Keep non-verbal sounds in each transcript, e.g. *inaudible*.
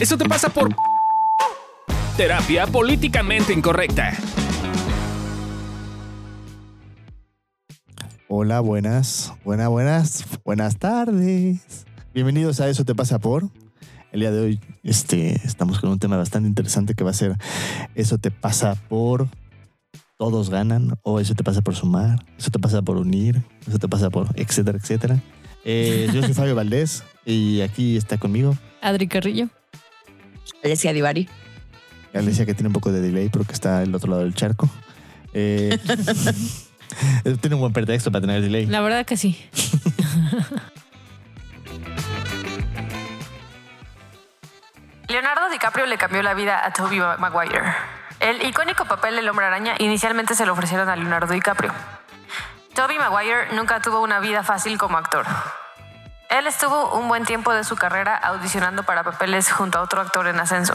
Eso te pasa por terapia políticamente incorrecta. Hola, buenas, buenas, buenas, buenas tardes. Bienvenidos a Eso te pasa por. El día de hoy este, estamos con un tema bastante interesante que va a ser Eso te pasa por todos ganan o eso te pasa por sumar, eso te pasa por unir, eso te pasa por etcétera, etcétera. Eh, yo soy Fabio Valdés y aquí está conmigo Adri Carrillo. Alessia Divari. Alicia que tiene un poco de delay porque está al otro lado del charco. Eh, *laughs* tiene un buen pretexto para tener delay. La verdad que sí. Leonardo DiCaprio le cambió la vida a Tobey Maguire. El icónico papel del hombre araña inicialmente se lo ofrecieron a Leonardo DiCaprio. Tobey Maguire nunca tuvo una vida fácil como actor. Él estuvo un buen tiempo de su carrera audicionando para papeles junto a otro actor en ascenso,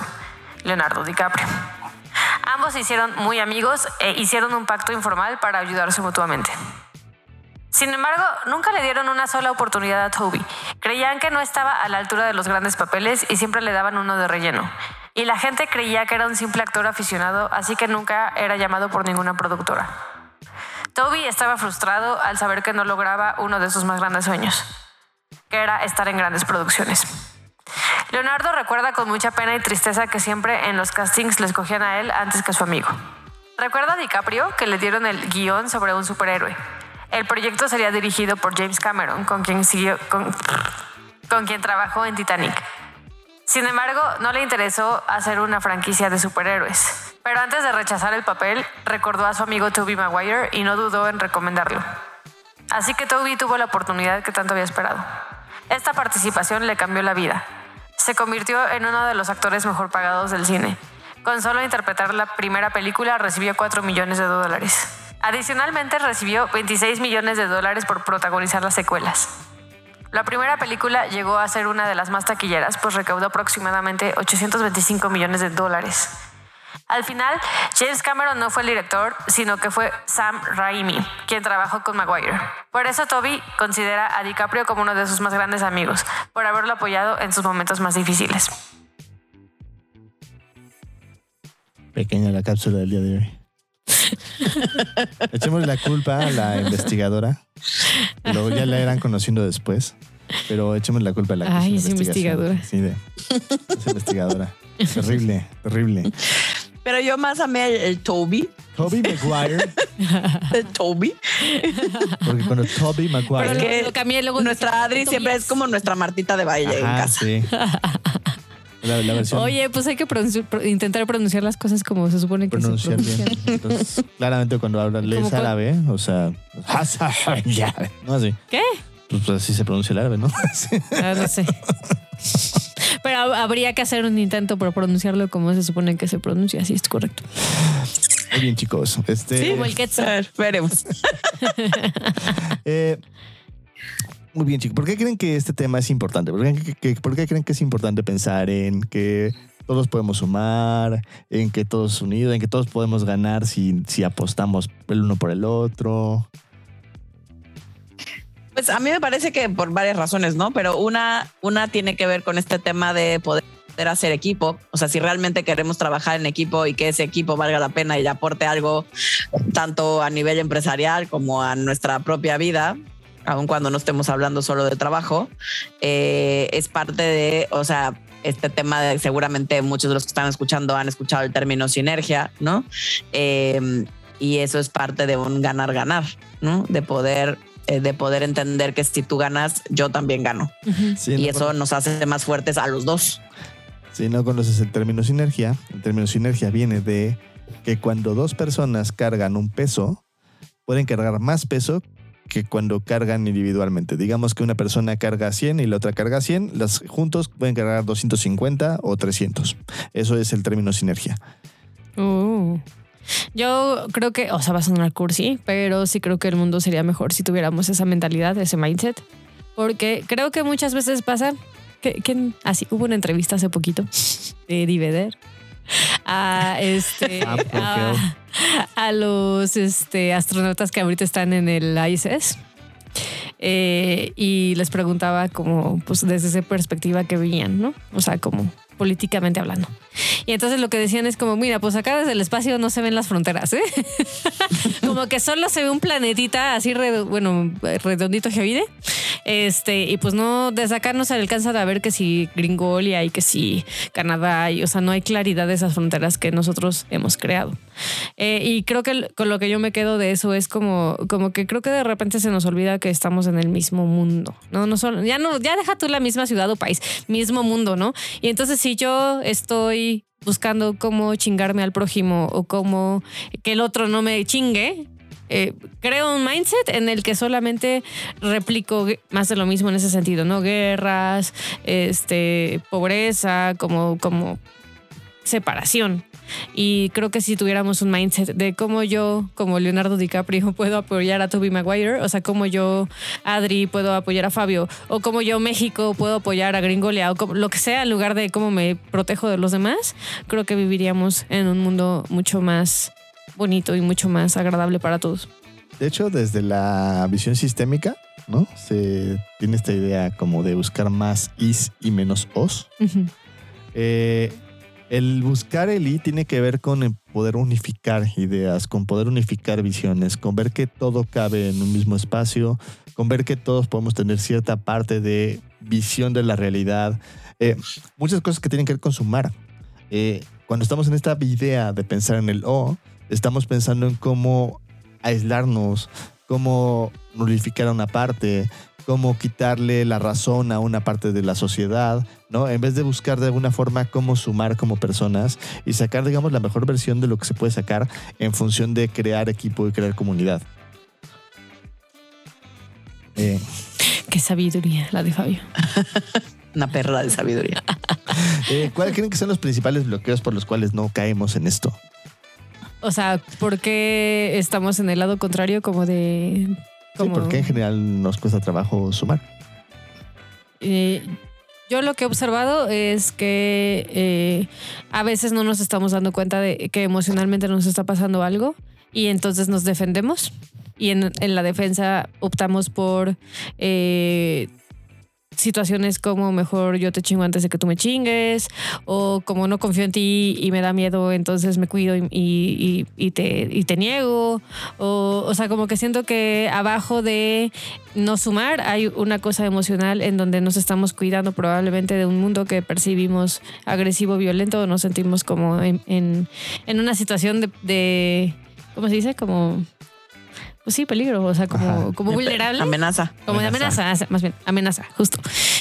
Leonardo DiCaprio. Ambos se hicieron muy amigos e hicieron un pacto informal para ayudarse mutuamente. Sin embargo, nunca le dieron una sola oportunidad a Toby. Creían que no estaba a la altura de los grandes papeles y siempre le daban uno de relleno. Y la gente creía que era un simple actor aficionado, así que nunca era llamado por ninguna productora. Toby estaba frustrado al saber que no lograba uno de sus más grandes sueños, era estar en grandes producciones. Leonardo recuerda con mucha pena y tristeza que siempre en los castings le escogían a él antes que a su amigo. Recuerda a DiCaprio que le dieron el guion sobre un superhéroe. El proyecto sería dirigido por James Cameron, con quien, con quien trabajó en Titanic. Sin embargo, no le interesó hacer una franquicia de superhéroes. Pero antes de rechazar el papel, recordó a su amigo Toby Maguire y no dudó en recomendarlo. Así que Toby tuvo la oportunidad que tanto había esperado. Esta participación le cambió la vida. Se convirtió en uno de los actores mejor pagados del cine. Con solo interpretar la primera película recibió 4 millones de dólares. Adicionalmente recibió 26 millones de dólares por protagonizar las secuelas. La primera película llegó a ser una de las más taquilleras, pues recaudó aproximadamente 825 millones de dólares. Al final, James Cameron no fue el director, sino que fue Sam Raimi, quien trabajó con Maguire. Por eso Toby considera a DiCaprio como uno de sus más grandes amigos, por haberlo apoyado en sus momentos más difíciles. Pequeña la cápsula del día de hoy. *laughs* Echemos la culpa a la investigadora. Luego ya la irán conociendo después. Pero echemos la culpa a la Ay, es es investigadora. Sí, de, es investigadora. terrible, terrible. Pero yo más amé el, el Toby. Toby *laughs* Maguire. El Toby. Porque cuando Toby Maguire. Porque lo cambié, luego nuestra Adri siempre es como nuestra Martita de baile en Ajá, casa. sí. *laughs* La, la versión Oye, pues hay que pronunci- pro- intentar pronunciar las cosas como se supone que pronunciar se bien. pronuncian. Entonces, claramente cuando hablan lees árabe, o sea, *laughs* no así. ¿Qué? Pues así se pronuncia el árabe, ¿no? Ah, no sé. Pero hab- habría que hacer un intento por pronunciarlo como se supone que se pronuncia. Así es correcto. Muy bien, chicos. Este, Como el A Quetzal. ver, veremos. *laughs* Eh, muy bien, chicos. ¿Por qué creen que este tema es importante? ¿Por qué, que- por qué creen que es importante pensar en que todos podemos sumar, en que todos unidos, en que todos podemos ganar si, si apostamos el uno por el otro? Pues a mí me parece que por varias razones, ¿no? Pero una, una tiene que ver con este tema de poder hacer equipo. O sea, si realmente queremos trabajar en equipo y que ese equipo valga la pena y aporte algo tanto a nivel empresarial como a nuestra propia vida, aun cuando no estemos hablando solo de trabajo, eh, es parte de, o sea, este tema de seguramente muchos de los que están escuchando han escuchado el término sinergia, ¿no? Eh, y eso es parte de un ganar-ganar, ¿no? De poder, eh, de poder entender que si tú ganas, yo también gano. Sí, y no eso nos hace más fuertes a los dos. Si no conoces el término sinergia, el término sinergia viene de que cuando dos personas cargan un peso, pueden cargar más peso que cuando cargan individualmente. Digamos que una persona carga 100 y la otra carga 100, las juntos pueden cargar 250 o 300. Eso es el término sinergia. Uh. Yo creo que, o sea, va a sonar cursi, pero sí creo que el mundo sería mejor si tuviéramos esa mentalidad, ese mindset. Porque creo que muchas veces pasa que, que así hubo una entrevista hace poquito *laughs* de Diveder *laughs* a este Ah, a los este, astronautas que ahorita están en el ISS. eh, y les preguntaba como, pues desde esa perspectiva que veían, ¿no? O sea, como políticamente hablando. Y entonces lo que decían es como, mira, pues acá desde el espacio no se ven las fronteras, ¿eh? *laughs* como que solo se ve un planetita así, bueno, redondito vive. Este, y pues no, desde acá no se alcanza a ver que si Gringolia y que si Canadá, y, o sea, no hay claridad de esas fronteras que nosotros hemos creado. Eh, y creo que con lo que yo me quedo de eso es como, como que creo que de repente se nos olvida que estamos en el mismo mundo, ¿no? no solo, ya no, ya deja tú la misma ciudad o país, mismo mundo, ¿no? Y entonces si yo estoy buscando cómo chingarme al prójimo o cómo que el otro no me chingue, eh, creo un mindset en el que solamente replico más de lo mismo en ese sentido, ¿no? Guerras, este, pobreza, como, como separación. Y creo que si tuviéramos un mindset de cómo yo, como Leonardo DiCaprio, *laughs* puedo apoyar a Toby Maguire, o sea, cómo yo, Adri, puedo apoyar a Fabio, o cómo yo, México, puedo apoyar a Gringolia, o lo que sea, en lugar de cómo me protejo de los demás, creo que viviríamos en un mundo mucho más bonito y mucho más agradable para todos. De hecho, desde la visión sistémica, ¿no? Se tiene esta idea como de buscar más is y menos os. eh, el buscar el I tiene que ver con poder unificar ideas, con poder unificar visiones, con ver que todo cabe en un mismo espacio, con ver que todos podemos tener cierta parte de visión de la realidad. Eh, muchas cosas que tienen que ver con sumar. Eh, cuando estamos en esta idea de pensar en el O, estamos pensando en cómo aislarnos, cómo nullificar a una parte, cómo quitarle la razón a una parte de la sociedad, ¿no? En vez de buscar de alguna forma cómo sumar como personas y sacar, digamos, la mejor versión de lo que se puede sacar en función de crear equipo y crear comunidad. Eh. Qué sabiduría la de Fabio. *laughs* Una perla de sabiduría. *laughs* Eh, ¿Cuáles creen que son los principales bloqueos por los cuales no caemos en esto? O sea, ¿por qué estamos en el lado contrario como de Sí, porque en general nos cuesta trabajo sumar. Eh, yo lo que he observado es que eh, a veces no nos estamos dando cuenta de que emocionalmente nos está pasando algo y entonces nos defendemos y en, la defensa optamos por eh, situaciones como mejor yo te chingo antes de que tú me chingues, o como no confío en ti y me da miedo, entonces me cuido y, te, y te niego, o, o sea, como que siento que abajo de no sumar hay una cosa emocional en donde nos estamos cuidando probablemente de un mundo que percibimos agresivo, violento, o nos sentimos como en, en, una situación de, de, ¿cómo se dice? Como pues sí, peligro, o sea, como, como vulnerable. Amenaza. Como de amenaza, más bien, amenaza, justo.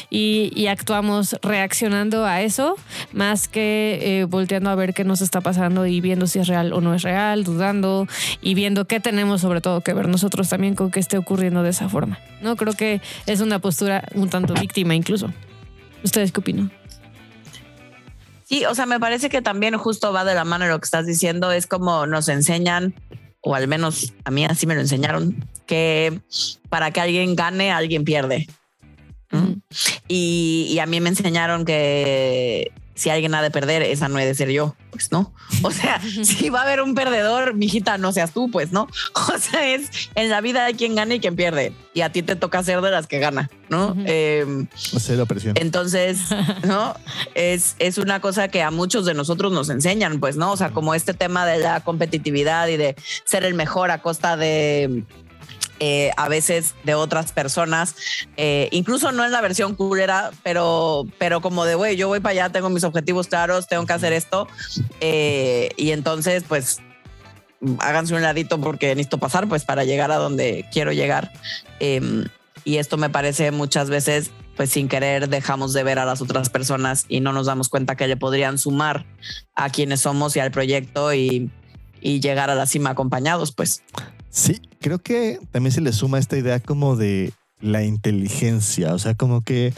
Y, actuamos reaccionando a eso, más que eh, volteando a ver qué nos está pasando y viendo si es real o no es real, dudando y viendo qué tenemos sobre todo que ver nosotros también con que esté ocurriendo de esa forma. No creo que es una postura un tanto víctima incluso. ¿Ustedes qué opinan? Sí, o sea, me parece que también justo va de la mano lo que estás diciendo, es como nos enseñan o al menos a mí así me lo enseñaron, que para que alguien gane, alguien pierde. y, y, a mí me enseñaron que si alguien ha de perder, esa no he de ser yo, pues no. O sea, *laughs* si va a haber un perdedor, mijita, no seas tú, pues no. *laughs* O sea, es en la vida hay quien gana y quien pierde. Y a ti te toca ser de las que gana, ¿no? Eh, presión. Entonces, *laughs* ¿no? Es, es una cosa que a muchos de nosotros nos enseñan, pues, ¿no? O sea, como este tema de la competitividad y de ser el mejor a costa de eh, a veces de otras personas, eh, incluso no en la versión culera, pero, pero como de, güey, yo voy para allá, tengo mis objetivos claros, tengo que hacer esto. Eh, y entonces, pues, háganse un ladito porque necesito pasar, pues, para llegar a donde quiero llegar. Em, y esto me parece muchas veces, pues, sin querer, dejamos de ver a las otras personas y no nos damos cuenta que le podrían sumar a quienes somos y al proyecto y, y llegar a la cima acompañados, pues. Sí, creo que también se le suma esta idea como de la inteligencia, o sea, como que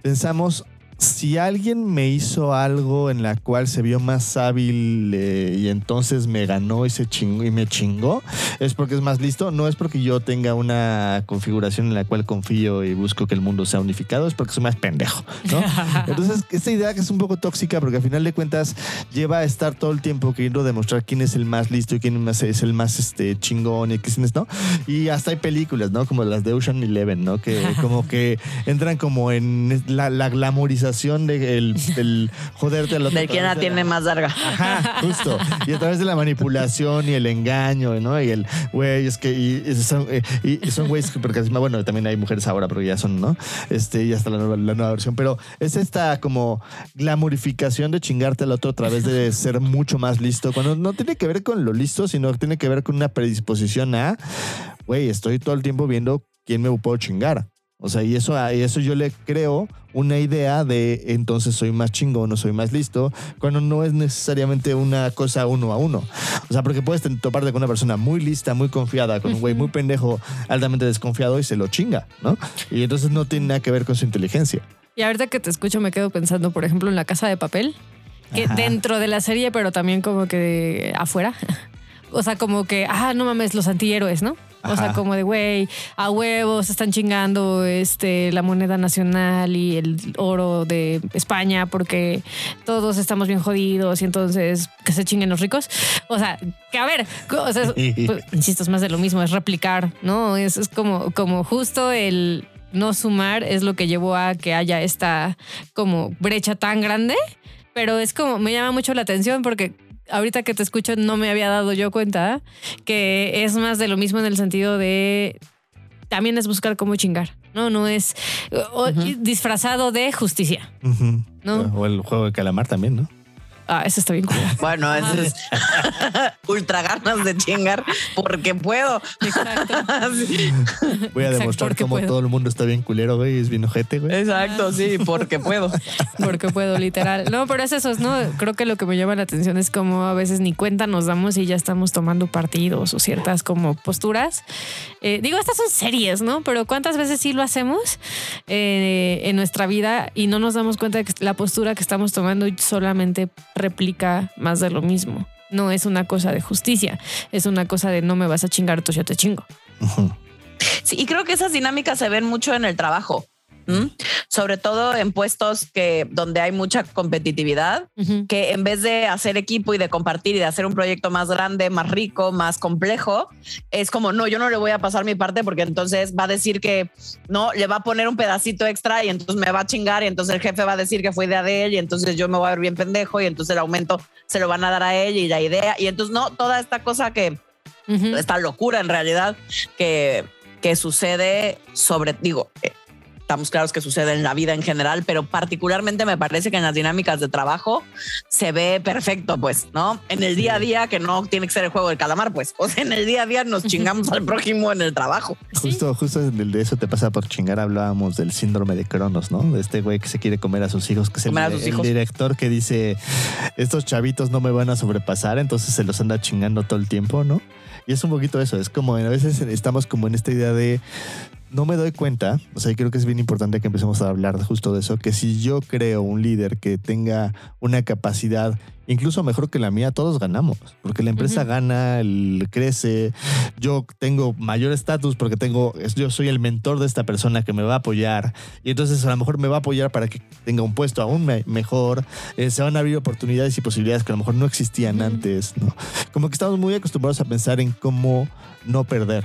pensamos, si alguien me hizo algo en la cual se vio más hábil eh, y entonces me ganó y, se chingó, y me chingó, es porque es más listo. No es porque yo tenga una configuración en la cual confío y busco que el mundo sea unificado, es porque soy más pendejo. ¿no? *laughs* Entonces, esta idea que es un poco tóxica porque al final de cuentas lleva a estar todo el tiempo queriendo demostrar quién es el más listo y quién es el más este, chingón y quién es, ¿no? Y hasta hay películas, ¿no? Como las de Ocean Eleven, ¿no? Que *laughs* como que entran como en la, la glamorización del el joderte al *laughs* otro. De quién la a de tiene más larga. Ajá, justo. Y a través de la manipulación y el engaño, ¿no? Y el, güey, es que y, y son, eh, y son güeyes que, porque bueno, también hay mujeres ahora, pero ya son, ¿no? Este, y hasta la nueva, la nueva versión. Pero es esta como glamorificación de chingarte al otro a través de *laughs* ser mucho más listo, cuando no tiene que ver con lo listo, sino que tiene que ver con una predisposición a, güey, estoy todo el tiempo viendo quién me puedo chingar. O sea, y eso, a eso yo le creo una idea de entonces soy más chingón o soy más listo, cuando no es necesariamente una cosa uno a uno. O sea, porque puedes toparte con una persona muy lista, muy confiada, con un güey muy pendejo, altamente desconfiado y se lo chinga, ¿no? Y entonces no tiene nada que ver con su inteligencia. Y ahorita que te escucho me quedo pensando, por ejemplo, en la casa de papel, que Ajá. dentro de la serie, pero también como que afuera. *laughs* O sea, como que, ah, no mames, los antihéroes, ¿no? O sea, como de, güey, a huevos están chingando este, la moneda nacional y el oro de España porque todos estamos bien jodidos y entonces que se chinguen los ricos. O sea, que a ver, o sea, *laughs* pues, insisto, es más de lo mismo, es replicar, ¿no? Es, es como, como justo el no sumar es lo que llevó a que haya esta como brecha tan grande, pero es como, me llama mucho la atención porque ahorita que te escucho no me había dado yo cuenta que es más de lo mismo en el sentido de también es buscar cómo chingar, ¿no? No es o- disfrazado de justicia. No. O el juego de calamar también, ¿no? Ah, eso está bien cool. Bueno, eso es *laughs* ultra ganas de chingar porque puedo. Exacto. Sí. *laughs* Voy a Exacto, demostrar cómo puedo. todo el mundo está bien culero, güey, es bien ojete, güey. Exacto, sí, porque puedo. *laughs* Porque puedo, literal. No, pero es eso, ¿no? Creo que lo que me llama la atención es como a veces ni cuenta nos damos y ya estamos tomando partidos o ciertas como posturas. Eh, digo, estas son series, ¿no? Pero ¿cuántas veces sí lo hacemos eh, en nuestra vida y no nos damos cuenta de que la postura que estamos tomando solamente replica más de lo mismo? No es una cosa de justicia, es una cosa de no me vas a chingar, tú yo te chingo. Sí, y creo que esas dinámicas se ven mucho en el trabajo. Sobre todo en puestos que donde hay mucha competitividad, que en vez de hacer equipo y de compartir y de hacer un proyecto más grande, más rico, más complejo, es como, no, yo no le voy a pasar mi parte porque entonces va a decir que no, le va a poner un pedacito extra y entonces me va a chingar y entonces el jefe va a decir que fue idea de él y entonces yo me voy a ver bien pendejo y entonces el aumento se lo van a dar a él y la idea y entonces no, toda esta cosa que esta locura en realidad que, que sucede sobre, digo, eh, estamos claros que sucede en la vida en general, pero particularmente me parece que en las dinámicas de trabajo se ve perfecto, pues, ¿no? En el día a día, que no tiene que ser el juego del calamar, pues, o sea, en el día a día nos chingamos al prójimo en el trabajo. Justo, justo de eso te pasa por chingar, hablábamos del síndrome de Cronos, ¿no? De este güey que se quiere comer a sus hijos, que es el, Comer a sus el hijos. director que dice, estos chavitos no me van a sobrepasar, entonces se los anda chingando todo el tiempo, ¿no? Y es un poquito eso, es como a veces estamos como en esta idea de no me doy cuenta, o sea, creo que es bien importante que empecemos a hablar justo de eso, que si yo creo un líder que tenga una capacidad incluso mejor que la mía, todos ganamos, porque la empresa gana, el, crece, yo tengo mayor estatus porque tengo, yo soy el mentor de esta persona que me va a apoyar y entonces a lo mejor me va a apoyar para que tenga un puesto aún me- mejor, eh, se van a abrir oportunidades y posibilidades que a lo mejor no existían antes, ¿no? Como que estamos muy acostumbrados a pensar en cómo no perder.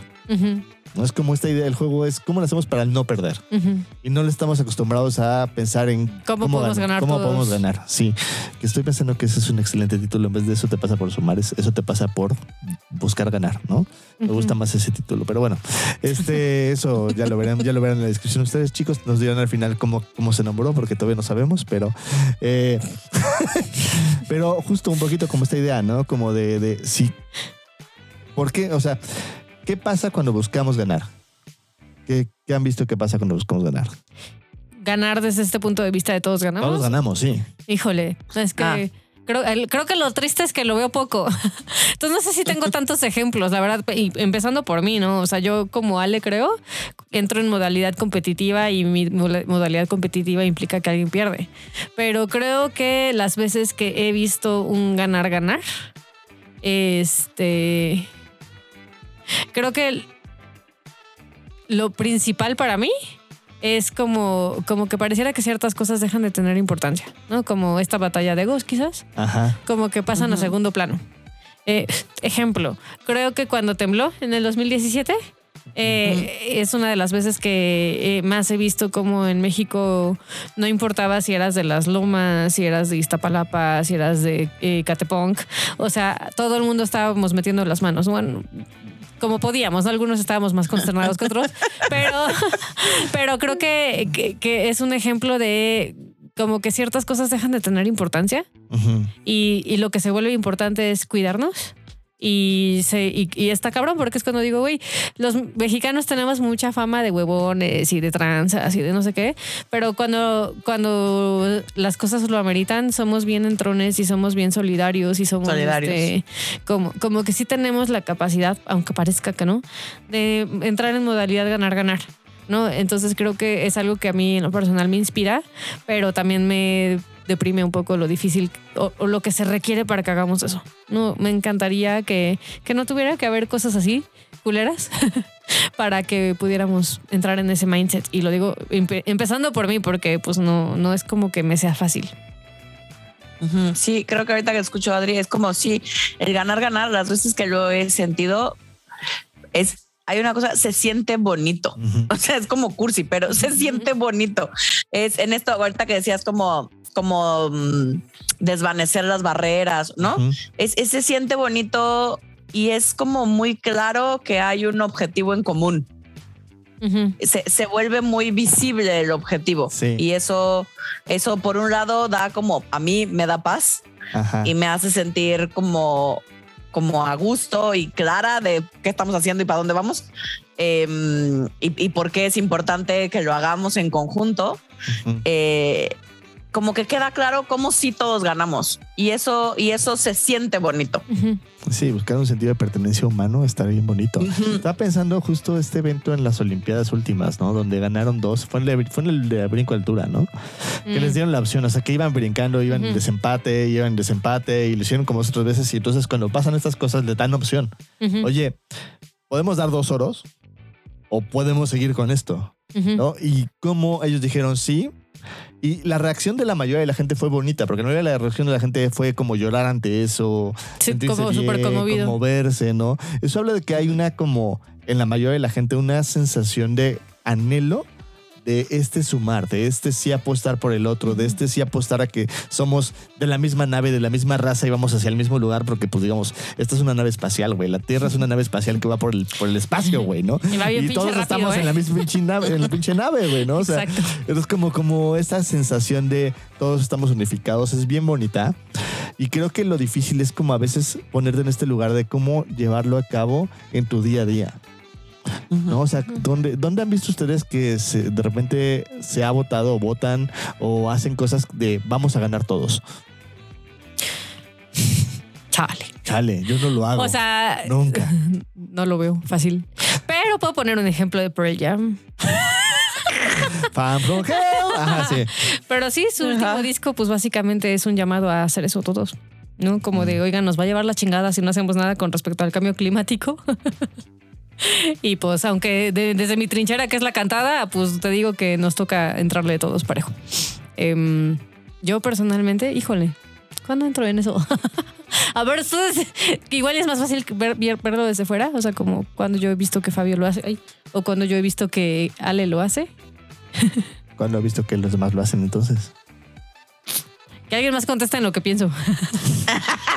No es como esta idea del juego, es cómo lo hacemos para no perder. Y no le estamos acostumbrados a pensar en ¿Cómo podemos ganar cómo todos? podemos ganar. Sí, que estoy pensando que ese es un excelente título. En vez de eso te pasa por sumar, es- eso te pasa por buscar ganar, ¿no? Me gusta más ese título, pero bueno, este, *laughs* eso ya lo verán, ya lo verán en la descripción. Ustedes, chicos, nos dirán al final cómo, cómo se nombró, porque todavía no sabemos, pero, eh, *laughs* pero justo un poquito como esta idea, ¿no? Como de, de sí. ¿Por qué? O sea, ¿qué pasa cuando buscamos ganar? ¿Qué, qué han visto que pasa cuando buscamos ganar? Ganar desde este punto de vista de todos ganamos. Todos ganamos, sí. Híjole, es que Ah. Creo, el- creo que lo triste es que lo veo poco. *laughs* Entonces no sé si tengo tantos ejemplos, la verdad, y empezando por mí, ¿no? O sea, yo como Ale creo, entro en modalidad competitiva y mi modalidad competitiva implica que alguien pierde. Pero creo que las veces que he visto un ganar-ganar, este... Creo que lo principal para mí es como, como que pareciera que ciertas cosas dejan de tener importancia, ¿no? Como esta batalla de egos, quizás, Ajá. como que pasan a segundo plano. Eh, ejemplo, creo que cuando tembló en el 2017, eh, es una de las veces que eh, más he visto como en México no importaba si eras de las Lomas, si eras de Iztapalapa, si eras de eh, Catepunk, o sea, todo el mundo estábamos metiendo las manos. Bueno, como podíamos, ¿no? algunos estábamos más consternados que otros, *laughs* pero, pero creo que, que- que es un ejemplo de como que ciertas cosas dejan de tener importancia y, y lo que se vuelve importante es cuidarnos. Y, se, y, y está cabrón, porque es cuando digo, güey, los mexicanos tenemos mucha fama de huevones y de tranzas y de no sé qué, pero cuando, cuando las cosas lo ameritan, somos bien entrones y somos bien solidarios y somos Solidarios. este, como, como que sí tenemos la capacidad, aunque parezca que no, de entrar en modalidad ganar-ganar. ¿no? Entonces creo que es algo que a mí en lo personal me inspira, pero también me deprime un poco lo difícil o, lo que se requiere para que hagamos eso. No, me encantaría que, que no tuviera que haber cosas así, culeras, *laughs* para que pudiéramos entrar en ese mindset. Y lo digo empe- empezando por mí, porque pues no, no es como que me sea fácil. Sí, creo que ahorita que escucho a Adri es como si el ganar, ganar, las veces que lo he sentido, es, hay una cosa, se siente bonito. O sea, es como cursi, pero se siente bonito. Es en esto ahorita que decías como, como mm, desvanecer las barreras, ¿no? Es, es- se siente bonito y es como muy claro que hay un objetivo en común. Se, se vuelve muy visible el objetivo. Sí. Y eso, eso por un lado da como, a mí me da paz Ajá. y me hace sentir como, como a gusto y clara de qué estamos haciendo y para dónde vamos. Em, y, y por qué es importante que lo hagamos en conjunto. Eh, como que queda claro cómo sí todos ganamos y eso y eso se siente bonito. Sí, buscar un sentido de pertenencia humano está bien bonito. Estaba pensando justo este evento en las Olimpiadas últimas, ¿no? Donde ganaron dos. Fue en el de, fue en el de brinco de altura, ¿no? Que Mm. les dieron la opción, o sea, que iban brincando, iban en desempate, iban en desempate y lo hicieron como otras veces. Y entonces cuando pasan estas cosas le dan opción. Oye, ¿podemos dar dos oros? ¿O podemos seguir con esto? ¿No? Y como ellos dijeron sí. Y la reacción de la mayoría de la gente fue bonita, porque no la reacción de la gente fue como llorar ante eso, Sí, sentirse como súper bien, conmovido. conmoverse, ¿no? Eso habla de que hay una como, en la mayoría de la gente, una sensación de anhelo de este sumar, de este sí apostar por el otro, de este sí apostar a que somos de la misma nave, de la misma raza y vamos hacia el mismo lugar, porque pues digamos, esta es una nave espacial, güey. La Tierra es una nave espacial que va por el, por el espacio, güey, ¿no? Y va bien pinche todos rápido, estamos ¿eh? en la misma pinche nave, en la pinche nave, güey, ¿no? O sea, Exacto. es como, como esta sensación de todos estamos unificados, es bien bonita. Y creo que lo difícil es como a veces ponerte en este lugar de cómo llevarlo a cabo en tu día a día. ¿No? O sea, ¿dónde, dónde han visto ustedes que se- de repente se ha votado o votan o hacen cosas de vamos a ganar todos? Chale. Chale, yo no lo hago. O sea, Nunca. *laughs* no lo veo fácil. Pero puedo poner un ejemplo de Pearl Jam. *laughs* Fan from hell. Ajá, sí. Pero sí, su último disco, pues básicamente es un llamado a hacer eso todos. ¿No? Como de, oigan, nos va a llevar la chingada si no hacemos nada con respecto al cambio climático. *laughs* *laughs* y pues, aunque de- desde mi trinchera, que es la cantada, pues te digo que nos toca entrarle todos parejo. Em, yo personalmente, híjole, ¿cuándo entro en eso? *laughs* a ver, ustedes, igual es más fácil ver, ver- verlo desde fuera, o sea, como cuando yo he visto que Fabio lo hace, o cuando yo he visto que Ale lo hace. *laughs* Cuando he visto que los demás lo hacen, entonces. Que alguien más conteste en lo que pienso. *laughs*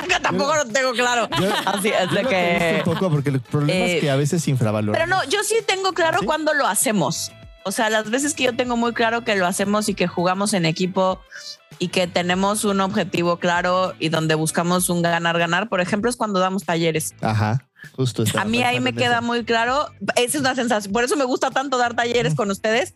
Que tampoco lo tengo claro. Yo- Así es Yo de lo que un poco porque el problema eh, es que a veces se infravalora. Pero no, yo sí tengo claro ¿Sí? cuándo lo hacemos. O sea, las veces que yo tengo muy claro que lo hacemos y que jugamos en equipo y que tenemos un objetivo claro y donde buscamos un ganar-ganar, por ejemplo, es cuando damos talleres. Ajá, justo. A mí ahí me queda eso. muy claro. Esa es una sensación. Por eso me gusta tanto dar talleres con ustedes,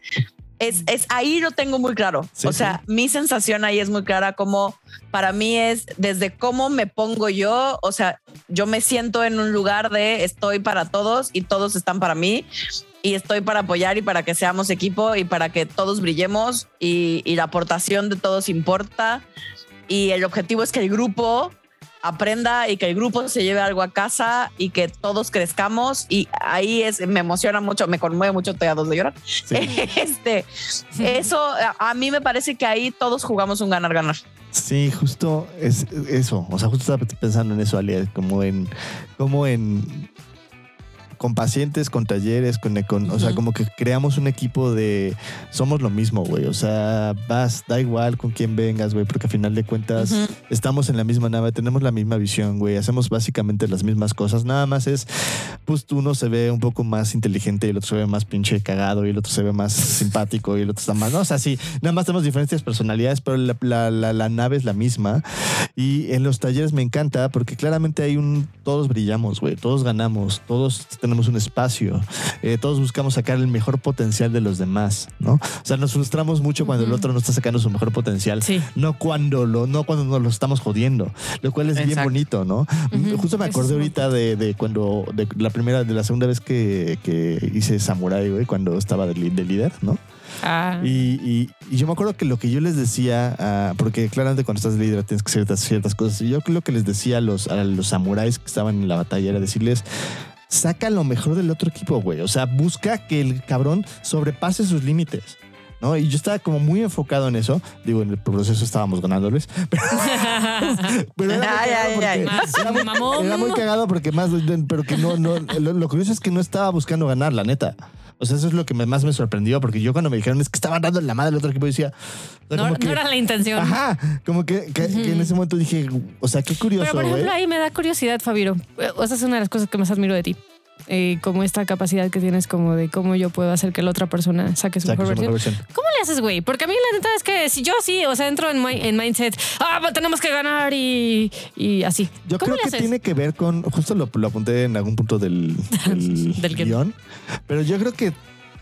es, es ahí lo tengo muy claro. Sí, o sea, mi sensación ahí es muy clara como para mí es desde cómo me pongo yo, o sea, yo me siento en un lugar de estoy para todos y todos están para mí y estoy para apoyar y para que seamos equipo y para que todos brillemos y, y la aportación de todos importa y el objetivo es que el grupo aprenda y que el grupo se lleve algo a casa y que todos crezcamos y ahí es me emociona mucho me conmueve mucho te a dos de llorar Sí. *laughs* este eso a- mí me parece que ahí todos jugamos un ganar ganar Sí, justo es eso. O sea, justo estaba pensando en eso, Alia, como en, como en con pacientes, con talleres, con, con- o sea, como que creamos un equipo de somos lo mismo, güey. O sea, vas, da igual con quién vengas, güey, porque a final de cuentas estamos en la misma nave, tenemos la misma visión, güey. Hacemos básicamente las mismas cosas. Nada más es, pues uno se ve un poco más inteligente y el otro se ve más pinche cagado y el otro se ve más *laughs* simpático y el otro está más. No, o sea, sí, nada más tenemos diferentes personalidades, pero la, la- la- la nave es la misma. Y en los talleres me encanta porque claramente hay un. Todos brillamos, güey. Todos ganamos. Todos tenemos un espacio. eh, todos buscamos sacar el mejor potencial de los demás, ¿no? O sea, nos frustramos mucho cuando el otro no está sacando su mejor potencial. Sí. No cuando lo, no cuando nos lo estamos jodiendo, lo cual es bien bonito, ¿no? Ujú, Justo me acordé ahorita de, de cuando, de la primera, de la segunda vez que, que hice Samurai, güey, cuando estaba de, de líder, ¿no? Ah, Y, y- y yo me acuerdo que lo que yo les decía, ah, porque claramente cuando estás de líder tienes que hacer ciertas, ciertas cosas, y yo lo que les decía a los, a los samuráis que estaban en la batalla era decirles, saca lo mejor del otro equipo, güey. O sea, busca que el cabrón sobrepase sus límites. ¿No? Y yo estaba como muy enfocado en eso. Digo, en el proceso estábamos ganándoles. *laughs* Pero, pero era, muy Ay, cagado ay, porque- ay. Más era muy- mamón. era muy cagado porque más, pero que no, no, lo, lo curioso es que no estaba buscando ganar, la neta. O sea, eso es lo que más me sorprendió, porque yo cuando me dijeron es que estaban dando la madre al otro equipo, decía, o sea, no, como que- no era la intención. Ajá, como que, que- que en ese momento dije, o sea, qué curioso, Pero por ejemplo, ahí me da curiosidad, Fabiro. Esa es una de las cosas que más admiro de ti. Eh, como esta capacidad que tienes como de cómo yo puedo hacer que la otra persona saque su Saque mejor su versión. mejor versión. ¿Cómo le haces, güey? Porque a mí la neta es que si yo sí, o sea, entro en, en mindset, ah, pues tenemos que ganar y, y así. Yo ¿Cómo creo le que haces? tiene que ver con, justo lo, lo apunté en algún punto del, *laughs* del, guion, pero yo creo que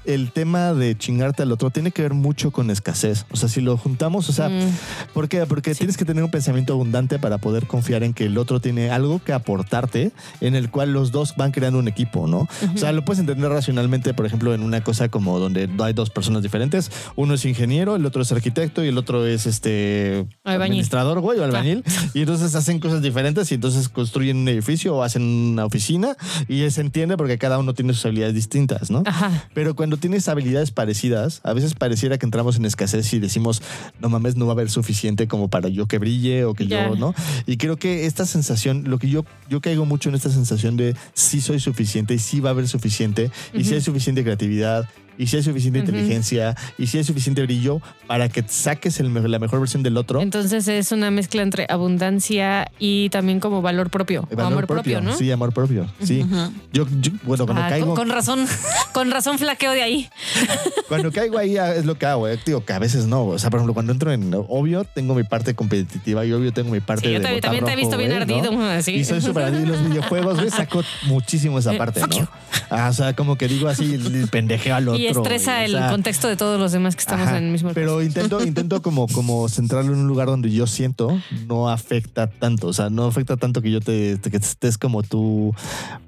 el tema de chingarte al otro tiene que ver mucho con escasez. O sea, si lo juntamos, o sea, Mm, ¿por qué? Porque tienes que tener un pensamiento abundante para poder confiar en que el otro tiene algo que aportarte en el cual los dos van creando un equipo, ¿no? O sea, lo puedes entender racionalmente, por ejemplo, en una cosa como donde hay dos personas diferentes. Uno es ingeniero, el otro es arquitecto y el otro es este Albañil. administrador, güey, o albañil. Y entonces hacen cosas diferentes y entonces construyen un edificio o hacen una oficina y se entiende porque cada uno tiene sus habilidades distintas, ¿no? Ajá. Pero cuando tienes habilidades parecidas, a veces pareciera que entramos en escasez y decimos, no mames, no va a haber suficiente como para yo que brille o que yo, ¿no? Y creo que esta sensación, lo que yo, yo caigo mucho en esta sensación de sí soy suficiente y sí va a haber suficiente y sí hay suficiente creatividad y si hay suficiente inteligencia y si hay suficiente brillo para que saques el la mejor versión del otro. Entonces es una mezcla entre abundancia y también como valor propio. El o amor propio, ¿no? Sí, amor propio. Sí. yo, yo- bueno, cuando Ah, caigo, con, con razón, *laughs* con razón flaqueo de ahí. *laughs* cuando caigo ahí ah, es lo que hago. eh. Digo que a veces no. O sea, por ejemplo, cuando entro en obvio, tengo mi parte competitiva y obvio tengo mi parte Sí, yo de botar también te he visto bien ardido. así. *laughs* Y soy súper ardido en los videojuegos. Saco muchísimo esa Eh, parte, ¿no? Ah, o sea, como que digo así, pendejeo al otro. Y estresa o el sea, contexto de todos los demás que estamos Ajá, en el mismo Pero intento, intento como, como centrarlo en un lugar donde yo siento no afecta tanto. O sea, no afecta tanto que yo te, te- que estés como tú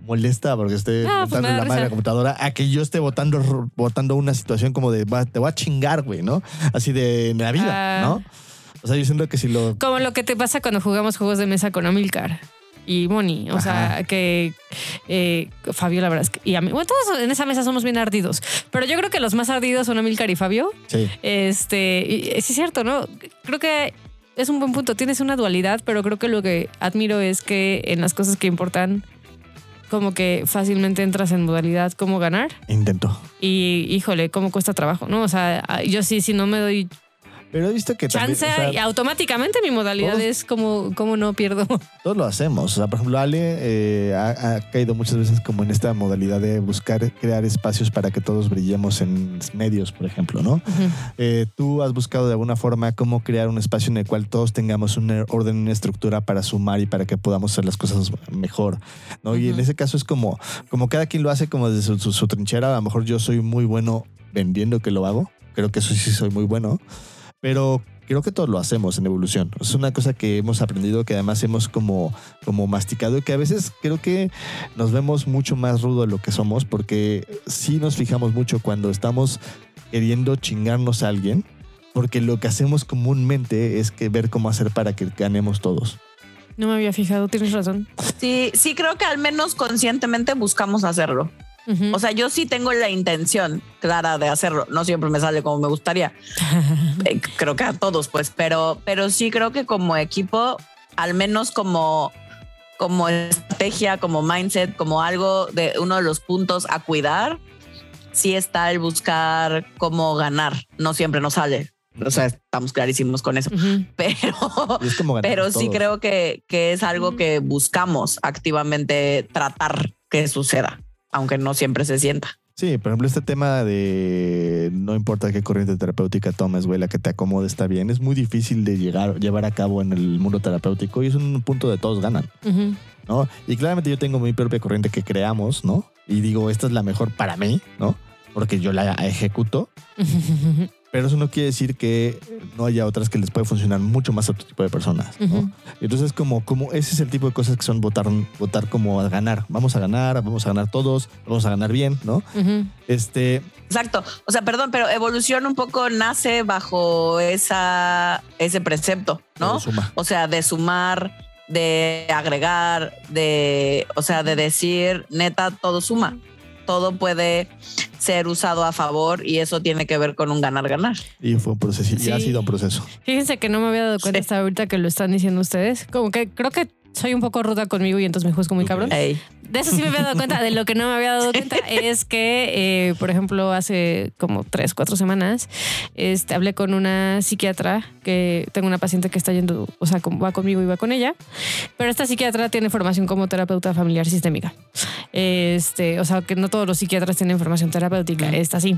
molesta porque esté Ah, pues la madre de la computadora a que yo esté votando, votando una situación como de "Va, te voy a chingar, güey, ¿no? Así de en la vida, Ah. ¿no? O sea, yo siento que si lo. Como lo que te pasa cuando jugamos juegos de mesa con Amilcar y Moni. O sea, que eh, Fabio, la verdad es que. Y a mí, bueno, todos en esa mesa somos bien ardidos. Pero yo creo que los más ardidos son Amilcar y Fabio. Sí. Este, y sí es cierto, ¿no? Creo que es un buen punto. Tienes una dualidad, pero creo que lo que admiro es que en las cosas que importan, como que fácilmente entras en modalidad cómo ganar. Intento. Y híjole, cómo cuesta trabajo, ¿no? O sea, yo sí, si no me doy Pero he visto que también. chance, o sea, y automáticamente mi modalidad todos- es como, como no pierdo. *laughs* Todos lo hacemos. O sea, por ejemplo, Ale eh, ha, ha caído muchas veces como en esta modalidad de buscar crear espacios para que todos brillemos en medios, por ejemplo, ¿no? Eh, tú has buscado de alguna forma cómo crear un espacio en el cual todos tengamos un orden, una estructura para sumar y para que podamos hacer las cosas mejor, ¿no? Y en ese caso es como, como cada quien lo hace como desde su, su- su trinchera. A lo mejor yo soy muy bueno vendiendo que lo hago. creo que eso sí soy muy bueno, pero creo que todos lo hacemos en evolución. Es una cosa que hemos aprendido, que además hemos como, como masticado y que a veces creo que nos vemos mucho más rudo de lo que somos porque sí nos fijamos mucho cuando estamos queriendo chingarnos a alguien, porque lo que hacemos comúnmente es que ver cómo hacer para que ganemos todos. No me había fijado, tienes razón. Sí, sí creo que al menos conscientemente buscamos hacerlo. Ujú. O sea, yo sí tengo la intención clara de hacerlo. No siempre me sale como me gustaría. *laughs* Eh, creo que a todos, pues, pero, pero sí creo que como equipo, al menos como, como estrategia, como mindset, como algo de uno de los puntos a cuidar, sí está el buscar cómo ganar. No siempre nos sale. O sea, estamos clarísimos con eso. Ujú. *laughs* Pero, Y es pero sí todos. creo que, que es algo que buscamos activamente tratar que suceda, aunque no siempre se sienta. Sí, por ejemplo, este tema de no importa qué corriente terapéutica tomes, güey, la que te acomode está bien, es muy difícil de llegar, llevar a cabo en el mundo terapéutico y es un punto de todos ganan, Ujú. ¿no? Y claramente yo tengo mi propia corriente que creamos, ¿no? Y digo, esta es la mejor para mí, ¿no? Porque yo la ejecuto, *laughs* pero eso no quiere decir que no haya otras que les puede funcionar mucho más a otro tipo de personas, ¿no? Ujú. Entonces, como, como ese es el tipo de cosas que son votar, votar como a ganar. Vamos a ganar, vamos a ganar todos, vamos a ganar bien, ¿no? Este, Exacto. O sea, perdón, pero evolución un poco nace bajo esa, ese precepto, ¿no? O sea, de sumar, de agregar, de, o sea, de decir, neta, todo suma. Todo puede ser usado a favor y eso tiene que ver con un ganar-ganar. Y fue un proceso, y ha sido un proceso. Fíjense que no me había dado cuenta Sí. hasta ahorita que lo están diciendo ustedes. Como que creo que soy un poco ruda conmigo y entonces me juzgo muy cabrón. De eso sí me había dado cuenta. De lo que no me había dado cuenta *laughs* es que, eh, por ejemplo, hace como tres, cuatro semanas, este, hablé con una psiquiatra que tengo una paciente que está yendo, o sea, va conmigo y va con ella, pero esta psiquiatra tiene formación como terapeuta familiar sistémica. Este, o sea, que no todos los psiquiatras tienen formación terapéutica, esta sí.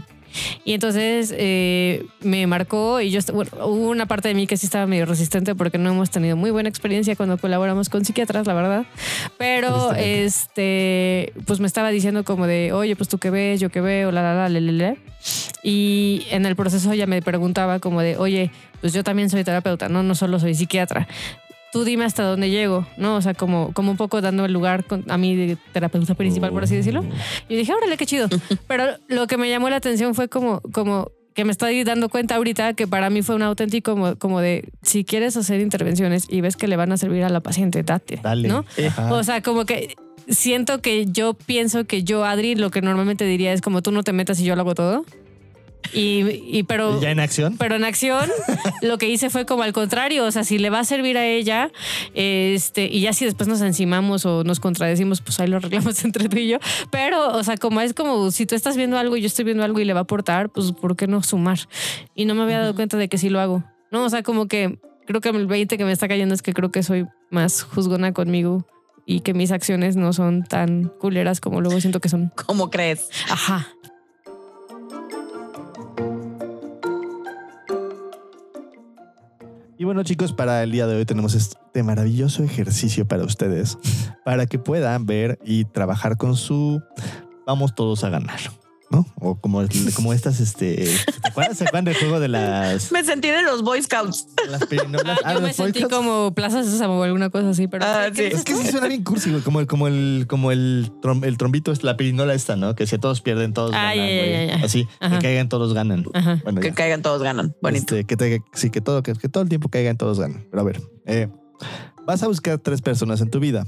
Y entonces eh, me marcó y yo, bueno, hubo una parte de mí que sí estaba medio resistente porque no hemos tenido muy buena experiencia cuando colaboramos con psiquiatras, la verdad. Pero este, pues me estaba diciendo como de, oye, pues tú qué ves, yo qué veo, la, la, la, le, le, le. Y en el proceso ella me preguntaba como de, oye, pues yo también soy terapeuta, no, no solo soy psiquiatra. Tú dime hasta dónde llego, ¿no? O sea, como, como un poco dando el lugar a mí de terapeuta principal, por así decirlo. Y dije, órale, qué chido. *laughs* Pero lo que me llamó la atención fue como, como que me estoy dando cuenta ahorita que para mí fue un auténtico como, como de, si quieres hacer intervenciones y ves que le van a servir a la paciente, date. Dale. ¿no? Ajá. O sea, como que siento que yo pienso que yo, Adri, lo que normalmente diría es como tú no te metas y yo lo hago todo. Y, y pero... ¿Y ya en acción. Pero en acción, lo que hice fue como al contrario. O sea, si le va a servir a ella, este, y ya si después nos encimamos o nos contradecimos, pues ahí lo arreglamos *laughs* entre tú y yo. Pero, o sea, como es como si tú estás viendo algo y yo estoy viendo algo y le va a aportar, pues ¿por qué no sumar? Y no me había dado cuenta de que sí lo hago. No, o sea, como que creo que el 20 que me está cayendo es que creo que soy más juzgona conmigo y que mis acciones no son tan culeras como luego siento que son. ¿Cómo crees? Ajá. Bueno, chicos, para el día de hoy tenemos este maravilloso ejercicio para ustedes, para que puedan ver y trabajar con su vamos todos a ganar, ¿no? O como, como estas, este, ¿te acuerdas? ¿Se acuerdan del juego de las, Me sentí de los Boy Scouts. las pirinolas? Ah, Ah, yo me los sentí como Plaza Sésamo o alguna cosa así, pero. Ah, ¿qué sí. dices Es que sí suena bien cursi, güey, como el, como el, como el, trom- el trombito, es la pirinola esta, ¿no? Que si todos pierden, todos Ah, ganan. Así, Ajá. que caigan, todos ganan. Ajá. Bueno, Que ya. caigan todos ganan. Bonito. Este, que, te- sí, que todo, que, que todo el tiempo caigan, todos ganan. Pero a ver, eh, vas a buscar tres personas en tu vida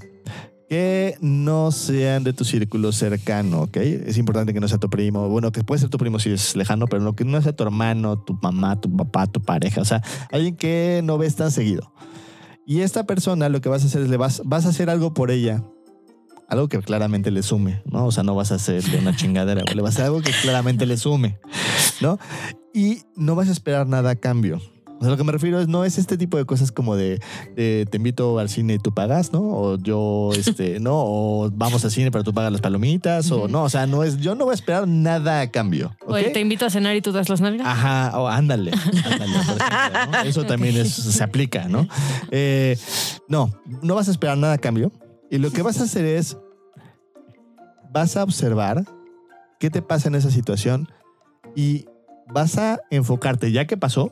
que no sean de tu círculo cercano, ¿ok? Es importante que no sea tu primo. Bueno, que puede ser tu primo si es lejano, pero no, que no sea tu hermano, tu mamá, tu papá, tu pareja. O sea, alguien que no ves tan seguido. Y esta persona lo que vas a hacer es le vas, a hacer algo por ella. Algo que claramente le sume, ¿no? O sea, no vas a hacerle una chingadera, le vas a hacer algo que claramente le sume, ¿no? Y no vas a esperar nada a cambio. O sea, lo que me refiero es, no es este tipo de cosas como de, de te invito al cine y tú pagas, ¿no? O yo, *laughs* este, ¿no? O vamos al cine pero tú pagas las palomitas, o no, o sea, no es, yo no voy a esperar nada a cambio. Oye, te invito a cenar y tú das las nalgas. Ajá, o ándale, ándale, ejemplo, ¿no? *laughs* Eso también es- se aplica, ¿no? Eh, no, no vas a esperar nada a cambio. Y lo que vas a hacer es, vas a observar qué te pasa en esa situación y vas a enfocarte, ya que pasó,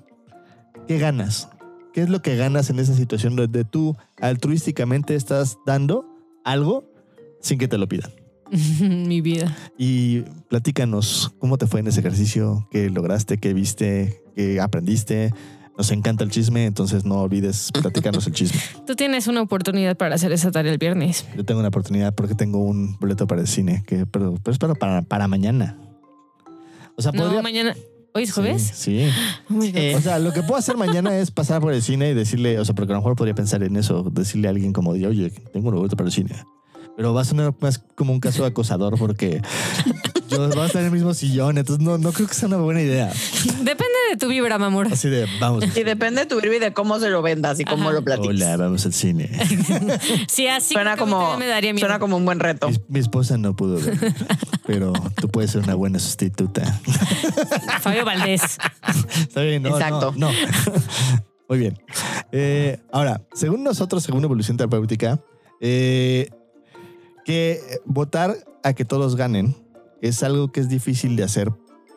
¿qué ganas? ¿Qué es lo que ganas en esa situación donde tú altruísticamente estás dando algo sin que te lo pidan? *laughs* Mi vida. Y platícanos cómo te fue en ese ejercicio, qué lograste, qué viste, qué aprendiste. Nos encanta el chisme, entonces no olvides platicarnos el chisme. *laughs* Tú tienes una oportunidad para hacer esa tarea el viernes. Yo tengo una oportunidad porque tengo un boleto para el cine, que, pero, pero es para, para, mañana. O sea, No, podría... mañana. ¿Hoy es jueves? Sí. sí. Oh. Eh, O sea, lo que puedo hacer mañana es pasar por el cine y decirle, o sea, porque a lo mejor podría pensar en eso, decirle a alguien como de, oye, tengo un boleto para el cine. Pero va a sonar más como un caso acosador porque yo vamos a estar en el mismo sillón, entonces no, no creo que sea una buena idea. Depende de tu vibra, mi amor. Así de, vamos. Y depende de tu virus y de cómo se lo vendas y cómo lo platiques. Hola, vamos al cine. *laughs* Sí, así Suena como, también me daría miedo. suena como un buen reto. Mi, mi esposa no pudo ver, pero tú puedes ser una buena sustituta. Fabio Valdés. Está bien, no, Exacto. no, no. Muy bien. Eh, ahora, según nosotros, según Evolución Terapéutica, eh, que votar a que todos ganen es algo que es difícil de hacer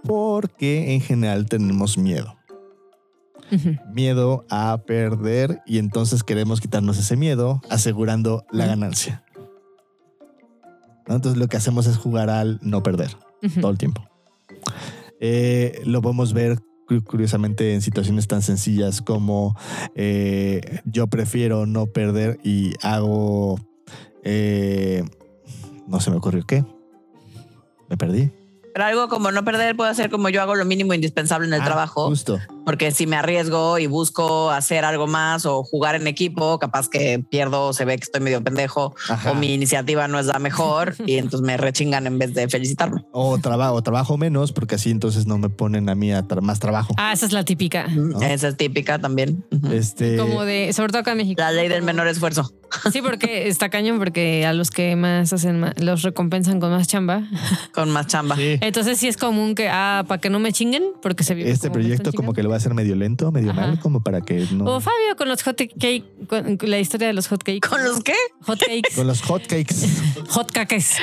porque en general tenemos miedo. Miedo a perder y entonces queremos quitarnos ese miedo asegurando la ganancia. ¿No? Entonces lo que hacemos es jugar al no perder todo el tiempo. Eh, lo podemos ver cu- curiosamente en situaciones tan sencillas como eh, yo prefiero no perder y hago... eh, no se me ocurrió qué. Me perdí. Pero algo como no perder puede ser como yo hago lo mínimo indispensable en el Ah, trabajo. Justo. Porque si me arriesgo y busco hacer algo más o jugar en equipo, capaz que pierdo, se ve que estoy medio pendejo Ajá. o mi iniciativa no es la mejor *laughs* y entonces me rechingan en vez de felicitarme. O, traba- o trabajo menos porque así entonces no me ponen a mí a tra- más trabajo. Ah, esa es la típica. Esa es típica también. Este, Como de, sobre todo acá en México. La ley del menor esfuerzo. Sí, porque está cañón, porque a los que más hacen, ma- los recompensan con más chamba. Con más chamba. sí. Entonces sí es común que, ah, para que no me chinguen, porque se vive este como proyecto como que lo va a hacer medio lento, medio Ajá. mal, como para que no... O Fabio con los hot cake, con la historia de los hot cakes. ¿Con los qué? hot cakes. Con los hotcakes. hot cakes. *laughs*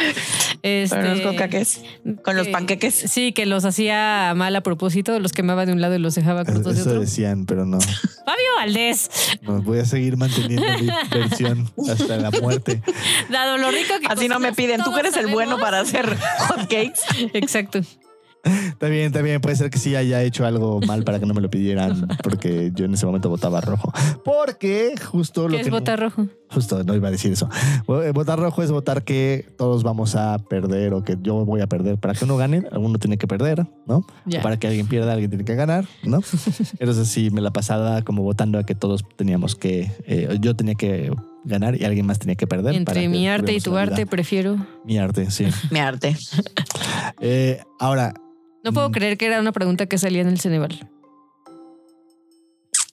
Este, Con los cocaques. Con los que- panqueques. Sí, que los hacía mal a propósito, los quemaba de un lado y los dejaba de Eso otro. decían, pero no. Fabio Valdés, No, voy a seguir manteniendo mi *laughs* versión hasta la muerte. dado lo rico que Así no me piden. Tú que eres el bueno para hacer hotcakes. Exacto. Está bien, está bien. Puede ser que sí haya hecho algo mal para que no me lo pidieran, porque yo en ese momento votaba rojo. Porque justo lo ¿Qué que es botar rojo? justo no iba a decir eso. Eh, Votar rojo es votar que todos vamos a perder o que yo voy a perder. Para que uno gane, alguno tiene que perder, ¿no? Para que alguien pierda, alguien tiene que ganar, ¿no? *laughs* Entonces sí, me la pasaba como votando a que todos teníamos que, eh, yo tenía que ganar y alguien más tenía que perder. para Entre que mi arte y tu arte, prefiero. Mi arte, sí. Mi arte. Eh, ahora, No puedo Mm. creer que era una pregunta que salía en el Ceneval.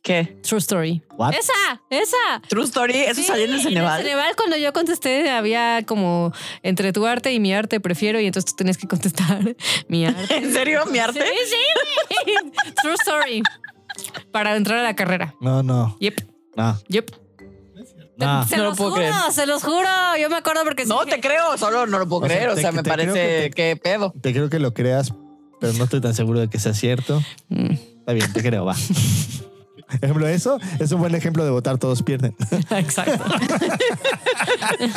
¿Qué? True story. ¿what? ¡Esa! ¡Esa! True Story. Eso Sí, salió en el Ceneval. Ceneval, cuando yo contesté, había como entre tu arte y mi arte prefiero, y entonces tú tenías que contestar *laughs* mi arte. ¿En serio? ¿Mi arte? Sí, sí. *laughs* True story. Para entrar a la carrera. No, no, Yep, no. yep. no. Se No lo los puedo juro, creer. se los juro. Yo me acuerdo porque No sí- te creo, solo no lo puedo O sea, creer. O te- sea, me parece que te- que pedo. Te creo que lo creas, pero no estoy tan seguro de que sea cierto. Mm, Está bien, te creo, va. *laughs* Ejemplo, eso es un buen ejemplo de votar todos pierden. *laughs* Exacto. *laughs* Yo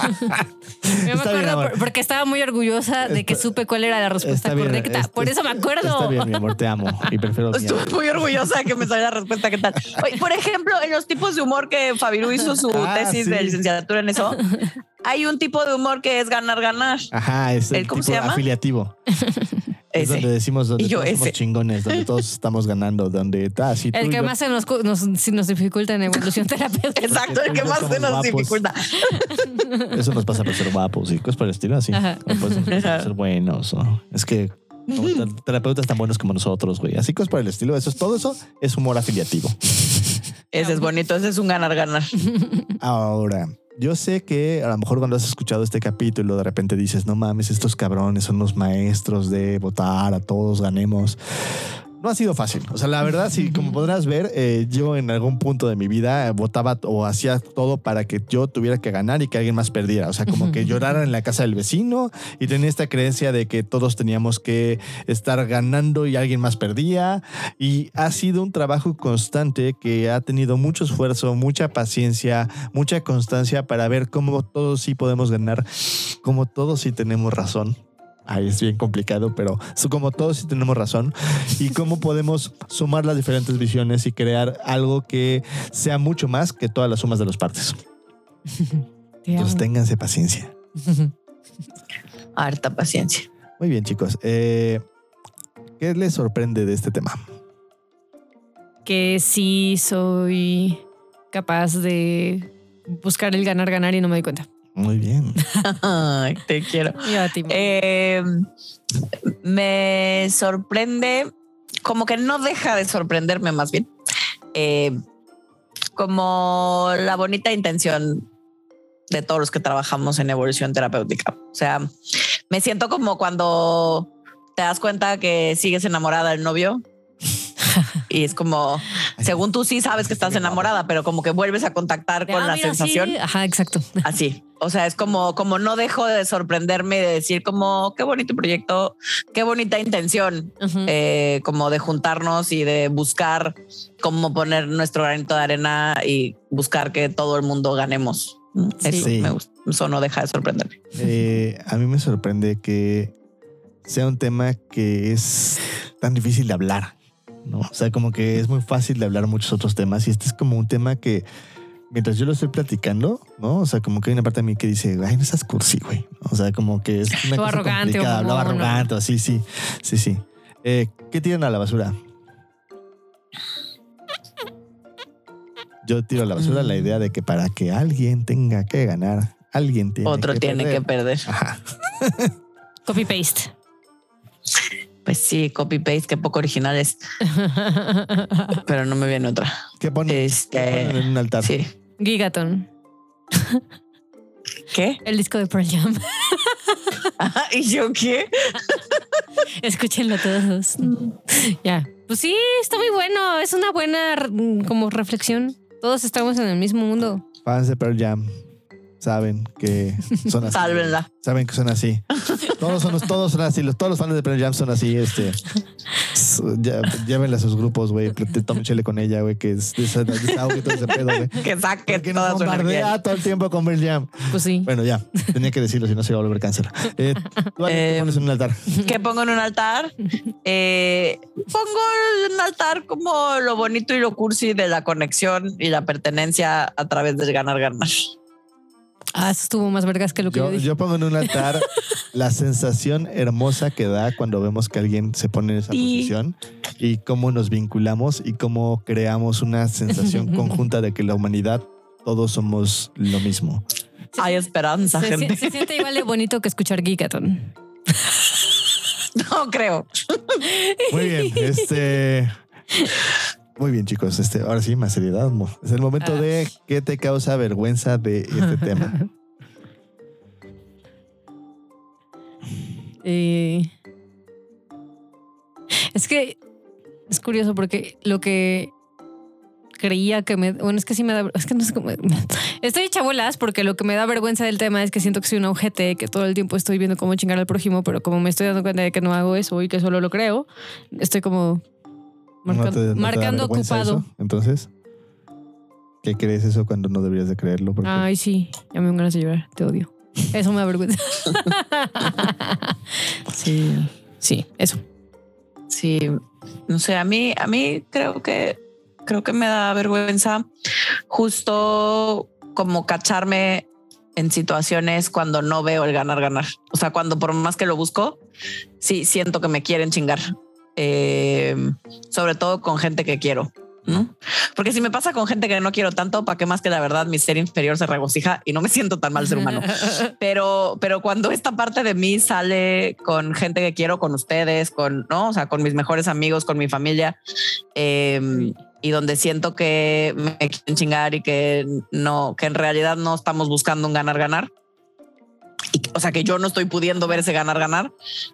me Está bien, acuerdo amor. por- porque estaba muy orgullosa de que Está- supe cuál era la respuesta bien, correcta. está- por eso me acuerdo. Está bien, mi amor, te amo y prefiero mi Estuve muy orgullosa de que me saliera la respuesta. ¿Qué tal? Oye, por ejemplo, en los tipos de humor que Fabiru hizo su Ah, tesis sí. de licenciatura en eso, hay un tipo de humor que es ganar, ganar. Ajá, es el ¿El cómo tipo se llama? afiliativo. Es donde Ese. decimos donde yo todos somos chingones, donde todos *laughs* estamos ganando, donde ah, sí, El que yo- más se nos, nos, si nos dificulta en evolución *laughs* terapéutica. Exacto, el que más se nos guapos. dificulta. *laughs* Eso nos pasa por ser guapos y cosas por el estilo así. No, pues, por ser buenos. o- Es que terapeutas tan buenos como nosotros, güey. Así cosas por el estilo. Eso es todo eso es humor afiliativo. Ese es bonito, ese es un ganar, ganar. Ahora, yo sé que a lo mejor cuando has escuchado este capítulo, de repente dices, no mames, estos cabrones son los maestros de votar, a todos ganemos. No ha sido fácil. O sea, la verdad, sí, como podrás ver, eh, yo en algún punto de mi vida votaba o hacía todo para que yo tuviera que ganar y que alguien más perdiera. O sea, como que llorara en la casa del vecino y tenía esta creencia de que todos teníamos que estar ganando y alguien más perdía. Y ha sido un trabajo constante que ha tenido mucho esfuerzo, mucha paciencia, mucha constancia para ver cómo todos sí podemos ganar, cómo todos sí tenemos razón. Ahí es bien complicado, pero como todos sí tenemos razón. Y cómo podemos sumar las diferentes visiones y crear algo que sea mucho más que todas las sumas de las partes. *laughs* Te Entonces ténganse paciencia. *laughs* Harta paciencia. Muy bien, chicos. Eh, ¿Qué les sorprende de este tema? que sí soy capaz de buscar el ganar, ganar y no me doy cuenta. Muy bien. Te quiero. Yo a ti, Mo. Eh, me sorprende, como que no deja de sorprenderme más bien, eh, como la bonita intención de todos los que trabajamos en evolución terapéutica. O sea, me siento como cuando te das cuenta que sigues enamorada del novio *laughs* y es como, según tú sí sabes que estás enamorada, pero como que vuelves a contactar De, con ah, la mira, sí. sensación. Ajá, exacto. Así. O sea, es como, como no dejo de sorprenderme y de decir como qué bonito proyecto, qué bonita intención, eh, como de juntarnos y de buscar cómo poner nuestro granito de arena y buscar que todo el mundo ganemos. Sí. Eso Sí. me gusta. Eso no deja de sorprenderme. Eh, a mí me sorprende que sea un tema que es tan difícil de hablar, ¿no? O sea, como que es muy fácil de hablar muchos otros temas y este es como un tema que mientras yo lo estoy platicando, ¿no? O sea, como que hay una parte de mí que dice, ay, no estás cursi, güey. O sea, como que es una *laughs* cosa arrogante, complicada, o hablaba arrogante, así, sí, sí, sí. Eh, ¿Qué tiran a la basura? Yo tiro a la basura la idea de que para que alguien tenga que ganar, alguien tiene Otro que tiene perder. que perder. Ajá. Copy paste. Pues sí, copy paste, que poco original es, *laughs* pero no me viene otra. ¿Qué ponen, Este, qué ponen en un altar? Sí. Gigaton, ¿Qué? el disco de Pearl Jam. *laughs* ¿Y yo qué? Escúchenlo todos. ya. Pues sí, está muy bueno. Es una buena como reflexión. Todos estamos en el mismo mundo. Fans de Pearl Jam saben que son así. Sálvenla. Saben que son así. Todos son, todos son así. Los, todos los fans de Pearl Jam son así. Este, ya- llévenla a sus grupos, güey. Tomen chile con ella, güey. Que es desa- desahogue todo ese pedo, güey. Que saque Porque toda nos su energía. bombardea todo el tiempo con Pearl Jam. Pues sí. Bueno, ya. Tenía que decirlo, si no se iba a volver cáncer. Eh, Ale, ¿qué Eh, pones en un altar? ¿Qué pongo en un altar? Eh, pongo en un altar como lo bonito y lo cursi de la conexión y la pertenencia a través del ganar, ganar. Ah, eso estuvo más vergas que lo que yo, Yo, dije. yo pongo en un altar *laughs* la sensación hermosa que da cuando vemos que alguien se pone en esa posición y cómo nos vinculamos y cómo creamos una sensación *laughs* conjunta de que la humanidad todos somos lo mismo. Hay esperanza, se, gente. se- se siente igual de bonito que escuchar Gigaton. *laughs* No creo. Muy bien, este. Muy bien, chicos. Este, ahora sí, más seriedad. Es el momento de qué te causa vergüenza de este *laughs* tema. Eh, es que es curioso porque lo que creía que me. Bueno, es que sí me da. Es que no sé cómo. Estoy hecha bolas porque lo que me da vergüenza del tema es que siento que soy un ojete, que todo el tiempo estoy viendo cómo chingar al prójimo, pero como me estoy dando cuenta de que no hago eso y que solo lo creo, estoy como marca- ¿No te- no te da marcando ocupado. eso? Entonces, ¿qué crees eso cuando no deberías de creerlo? Porque Ay, sí, ya me dan ganas de llorar, te odio. Eso me da vergüenza. *laughs* sí, sí, eso. Sí, no sé, a mí, a mí creo que creo que me da vergüenza justo como cacharme en situaciones cuando no veo el ganar ganar. O sea, cuando por más que lo busco, sí siento que me quieren chingar. Eh, sobre todo con gente que quiero. ¿no? Porque si me pasa con gente que no quiero tanto, para qué más que la verdad mi ser inferior se regocija y no me siento tan mal ser humano. *laughs* pero, pero cuando esta parte de mí sale con gente que quiero, con ustedes, con, no, o sea, con mis mejores amigos, con mi familia, eh, y donde siento que me quieren chingar y que no, que en realidad no estamos buscando un ganar ganar. Y, o sea, que yo no estoy pudiendo ver ese ganar, ganar,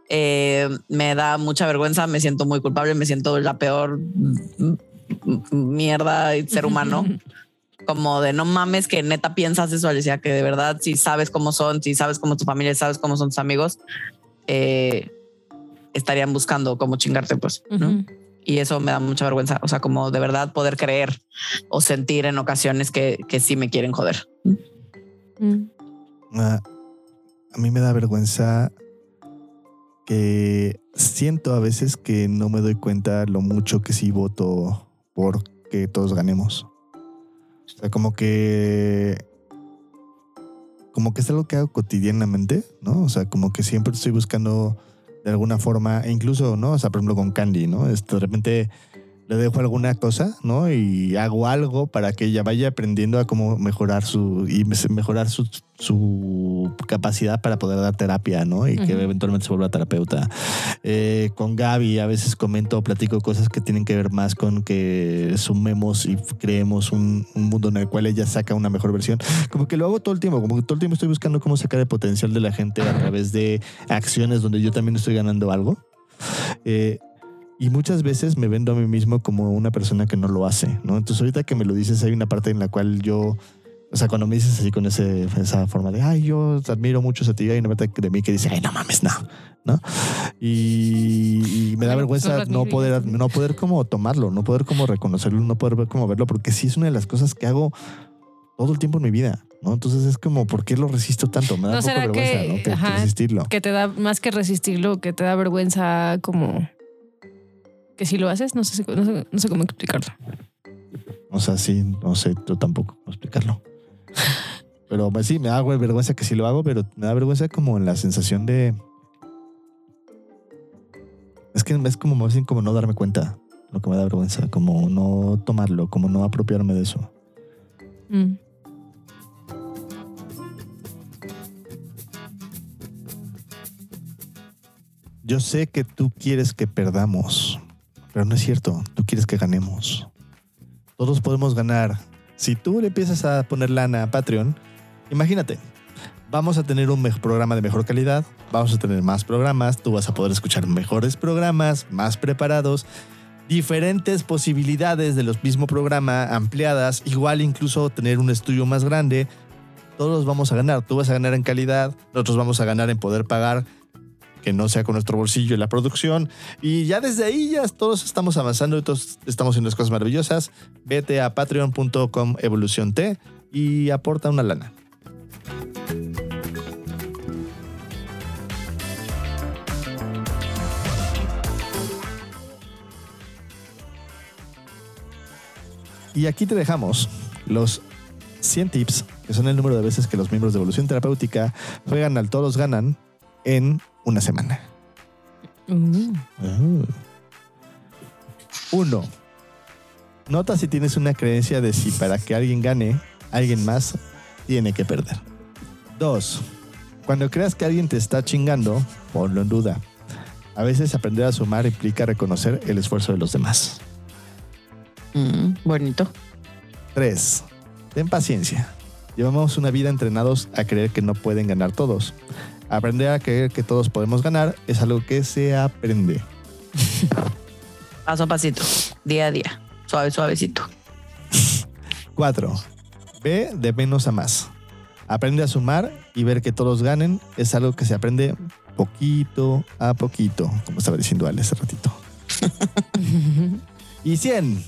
eh, me da mucha vergüenza, me siento muy culpable, me siento la peor mierda de ser humano. *laughs* Como de no mames que neta piensas eso, Alicia, que de verdad si sabes cómo son, si sabes cómo tu familia, sabes cómo son tus amigos, eh, estarían buscando cómo chingarte, pues. ¿no? Ujú. Y eso me da mucha vergüenza. O sea, como de verdad poder creer o sentir en ocasiones que, que sí me quieren joder. Mm. Ah, a mí me da vergüenza que siento a veces que no me doy cuenta lo mucho que sí voto por que todos ganemos. O sea, como que como que es algo que hago cotidianamente, ¿no? O sea, como que siempre estoy buscando de alguna forma, e incluso, ¿no? O sea, por ejemplo, con Candy, ¿no? De repente le dejo alguna cosa, ¿no? Y hago algo para que ella vaya aprendiendo a cómo mejorar su y me- mejorar su, su capacidad para poder dar terapia, ¿no? Y que eventualmente se vuelva terapeuta. Eh, con Gaby a veces comento o platico cosas que tienen que ver más con que sumemos y creemos un, un mundo en el cual ella saca una mejor versión. Como que lo hago todo el tiempo, como que todo el tiempo estoy buscando cómo sacar el potencial de la gente a través de acciones donde yo también estoy ganando algo. Eh, y muchas veces me vendo a mí mismo como una persona que no lo hace, ¿no? Entonces ahorita que me lo dices hay una parte en la cual yo, o sea, cuando me dices así con ese, esa forma de, ay, yo te admiro mucho a ti, hay una parte de mí que dice, ay, no mames, no, ¿no? Y, y me da vergüenza no poder, no poder como tomarlo, no poder como reconocerlo, no poder como verlo, porque sí es una de las cosas que hago todo el tiempo en mi vida, ¿no? Entonces es como, ¿por qué lo resisto tanto? Me da ¿No un poco vergüenza, que- ¿no? Que- resistirlo. Que te da más que resistirlo, que te da vergüenza como que si lo haces, no sé, no sé, no sé cómo explicarlo. O sea, sí, no sé, yo tampoco cómo explicarlo. *laughs* Pero pues, sí, me da vergüenza que sí lo hago, pero me da vergüenza como en la sensación de. Es que es como bien como no darme cuenta lo que me da vergüenza, como no tomarlo, como no apropiarme de eso. Mm. Yo sé que tú quieres que perdamos, pero no es cierto, tú quieres que ganemos. Todos podemos ganar. Si tú le empiezas a poner lana a Patreon, imagínate, vamos a tener un programa de mejor calidad, vamos a tener más programas, tú vas a poder escuchar mejores programas, más preparados, diferentes posibilidades de los mismo programa, ampliadas, igual incluso tener un estudio más grande. Todos vamos a ganar, tú vas a ganar en calidad, nosotros vamos a ganar en poder pagar que no sea con nuestro bolsillo en la producción. Y ya desde ahí ya todos estamos avanzando y todos estamos haciendo cosas maravillosas. Vete a patreon.com evolución T y aporta una lana. Y aquí te dejamos los 100 tips, que son el número de veces que los miembros de Evolución Terapéutica juegan al todos ganan en una semana. Mm. Uno. Nota si tienes una creencia de si para que alguien gane, alguien más tiene que perder. Dos. Cuando creas que alguien te está chingando, ponlo en duda. A veces aprender a sumar implica reconocer el esfuerzo de los demás. Mm, bonito. 3. Ten paciencia. Llevamos una vida entrenados a creer que no pueden ganar todos. Aprender a creer que todos podemos ganar es algo que se aprende. *laughs* Paso a pasito, día a día, suave, suavecito. *laughs* 4. Ve de menos a más. Aprende a sumar y ver que todos ganen es algo que se aprende poquito a poquito, como estaba diciendo Ale hace ratito. *laughs* Y 100.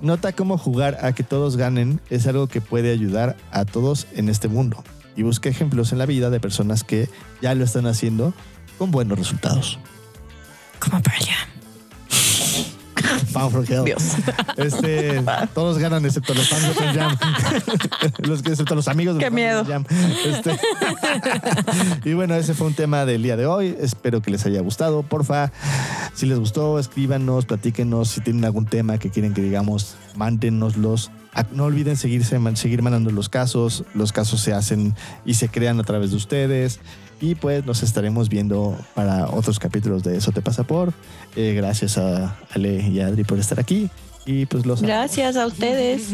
Nota cómo jugar a que todos ganen es algo que puede ayudar a todos en este mundo. Y busca ejemplos en la vida de personas que ya lo están haciendo con buenos resultados. Como. Pound for Hell. Dios. Este, todos ganan excepto los fans de Jam. *laughs* los que excepto los amigos de Qué miedo. Jam. Este, *laughs* y bueno, ese fue un tema del día de hoy. Espero que les haya gustado. Porfa, si les gustó, escríbanos, platíquenos. Si tienen algún tema que quieren que digamos, mándenoslos. Ah, No olviden seguirse, seguir mandando los casos. Los casos se hacen y se crean a través de ustedes. Y pues nos estaremos viendo para otros capítulos de Eso te pasa por. Eh, gracias a Ale y a Adri por estar aquí. Y pues los Gracias a ustedes.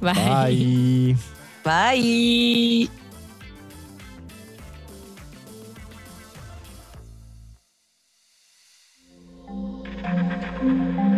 Bye. Bye. Bye.